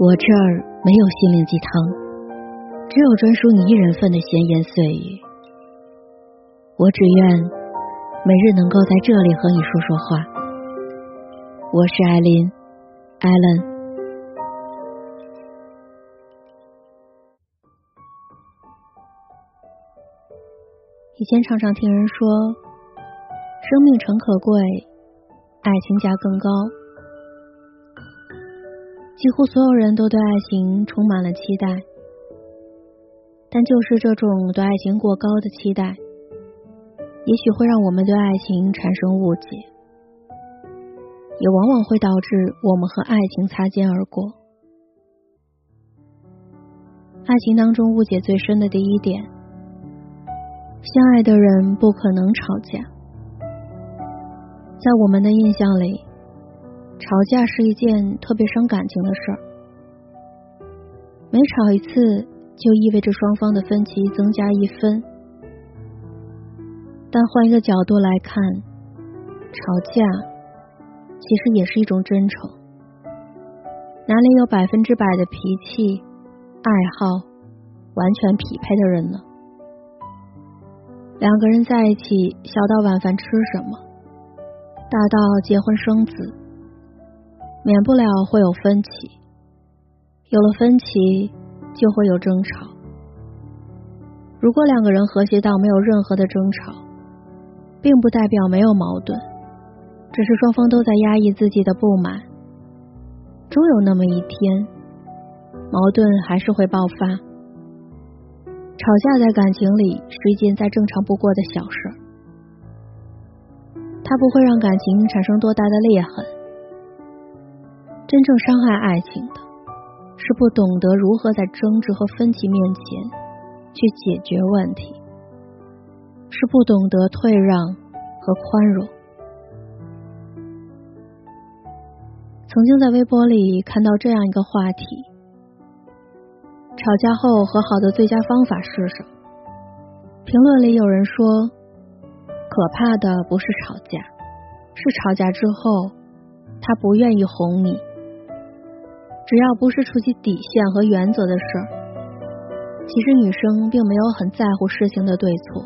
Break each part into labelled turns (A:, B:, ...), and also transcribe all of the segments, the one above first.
A: 我这儿没有心灵鸡汤，只有专属你一人份的闲言碎语。我只愿每日能够在这里和你说说话。我是艾琳，艾伦。以前常常听人说，生命诚可贵，爱情价更高。几乎所有人都对爱情充满了期待，但就是这种对爱情过高的期待，也许会让我们对爱情产生误解，也往往会导致我们和爱情擦肩而过。爱情当中误解最深的第一点，相爱的人不可能吵架，在我们的印象里。吵架是一件特别伤感情的事儿，每吵一次就意味着双方的分歧增加一分。但换一个角度来看，吵架其实也是一种真诚。哪里有百分之百的脾气、爱好完全匹配的人呢？两个人在一起，小到晚饭吃什么，大到结婚生子。免不了会有分歧，有了分歧就会有争吵。如果两个人和谐到没有任何的争吵，并不代表没有矛盾，只是双方都在压抑自己的不满。终有那么一天，矛盾还是会爆发。吵架在感情里是一件再正常不过的小事，它不会让感情产生多大的裂痕。真正伤害爱情的，是不懂得如何在争执和分歧面前去解决问题，是不懂得退让和宽容。曾经在微博里看到这样一个话题：吵架后和好的最佳方法是什么？评论里有人说，可怕的不是吵架，是吵架之后他不愿意哄你。只要不是触及底线和原则的事儿，其实女生并没有很在乎事情的对错，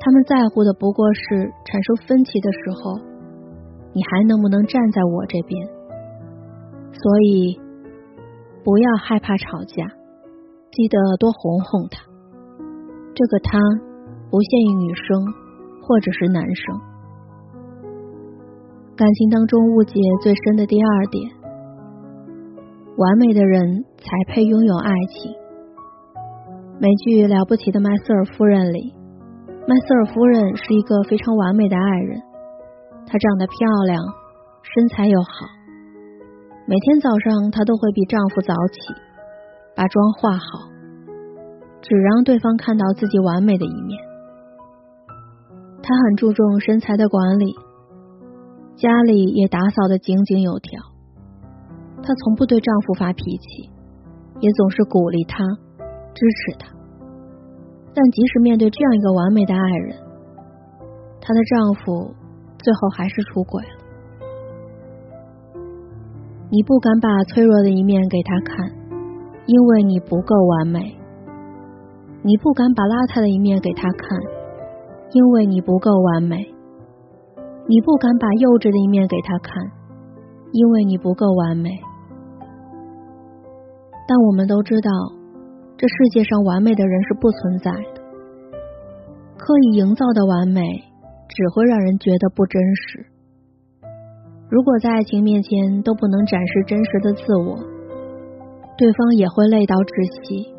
A: 他们在乎的不过是产生分歧的时候，你还能不能站在我这边？所以不要害怕吵架，记得多哄哄他。这个他不限于女生或者是男生。感情当中误解最深的第二点。完美的人才配拥有爱情。美剧《了不起的麦瑟尔夫人》里，麦瑟尔夫人是一个非常完美的爱人。她长得漂亮，身材又好，每天早上她都会比丈夫早起，把妆化好，只让对方看到自己完美的一面。她很注重身材的管理，家里也打扫的井井有条。她从不对丈夫发脾气，也总是鼓励他、支持他。但即使面对这样一个完美的爱人，她的丈夫最后还是出轨了。你不敢把脆弱的一面给他看，因为你不够完美；你不敢把邋遢的一面给他看，因为你不够完美；你不敢把幼稚的一面给他看，因为你不够完美。但我们都知道，这世界上完美的人是不存在的。刻意营造的完美，只会让人觉得不真实。如果在爱情面前都不能展示真实的自我，对方也会累到窒息。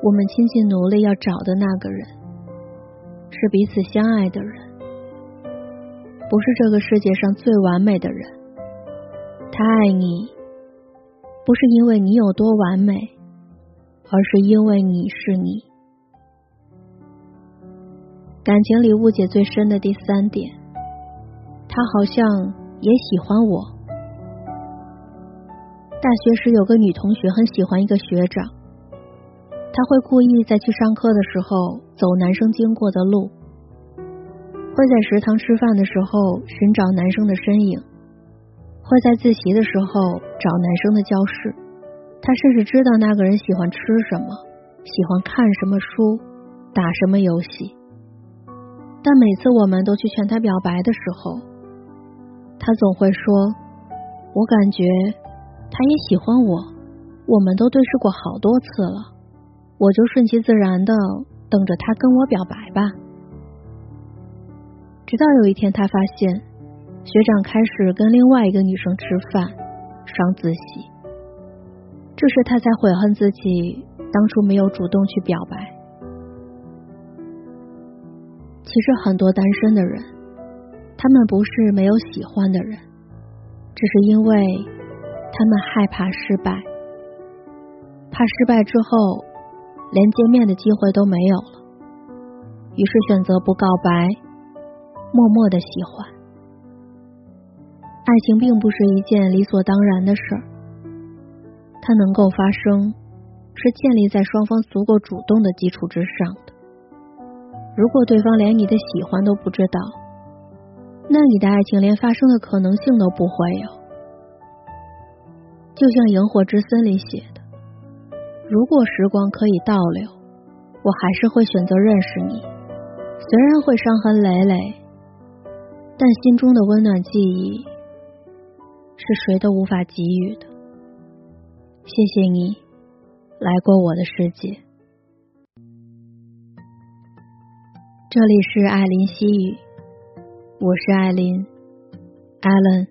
A: 我们倾尽努力要找的那个人，是彼此相爱的人，不是这个世界上最完美的人。他爱你。不是因为你有多完美，而是因为你是你。感情里误解最深的第三点，他好像也喜欢我。大学时有个女同学很喜欢一个学长，他会故意在去上课的时候走男生经过的路，会在食堂吃饭的时候寻找男生的身影。会在自习的时候找男生的教室，他甚至知道那个人喜欢吃什么，喜欢看什么书，打什么游戏。但每次我们都去劝他表白的时候，他总会说：“我感觉他也喜欢我，我们都对视过好多次了，我就顺其自然的等着他跟我表白吧。”直到有一天，他发现学长开始跟另外一个女生吃饭、上自习，这时他才悔恨自己当初没有主动去表白。其实很多单身的人，他们不是没有喜欢的人，只是因为他们害怕失败，怕失败之后连见面的机会都没有了，于是选择不告白。默默的喜欢，爱情并不是一件理所当然的事儿，它能够发生，是建立在双方足够主动的基础之上的。如果对方连你的喜欢都不知道，那你的爱情连发生的可能性都不会有。就像《萤火之森》里写的：“如果时光可以倒流，我还是会选择认识你，虽然会伤痕累累。”但心中的温暖记忆是谁都无法给予的。谢谢你来过我的世界。这里是艾琳西语，我是艾琳，Allen。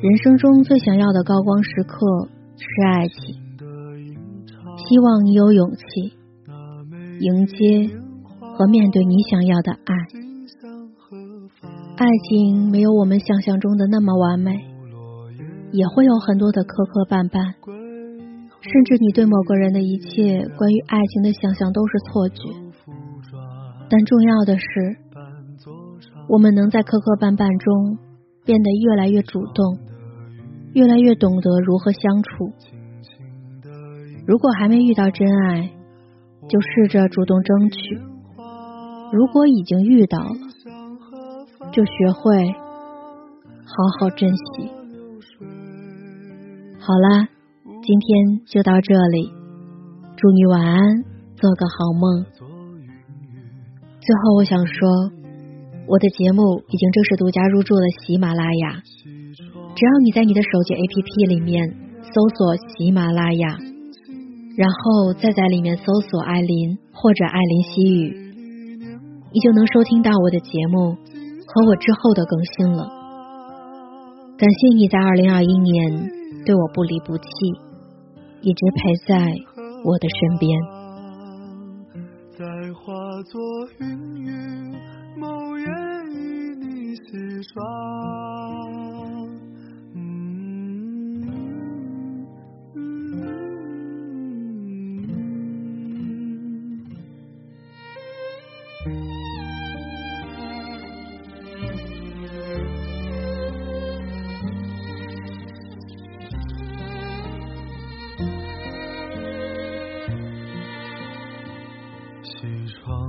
A: 人生中最想要的高光时刻是爱情，希望你有勇气迎接和面对你想要的爱。爱情没有我们想象中的那么完美，也会有很多的磕磕绊绊，甚至你对某个人的一切关于爱情的想象都是错觉。但重要的是，我们能在磕磕绊绊中变得越来越主动，越来越懂得如何相处。如果还没遇到真爱，就试着主动争取；如果已经遇到了，就学会好好珍惜。好啦，今天就到这里，祝你晚安，做个好梦。最后，我想说，我的节目已经正式独家入驻了喜马拉雅。只要你在你的手机 APP 里面搜索喜马拉雅，然后再在里面搜索艾琳或者艾琳西语，你就能收听到我的节目。和我之后的更新了，感谢你在二零二一年对我不离不弃，一直陪在我的身边。在化作云雨，某夜与你洗刷。起床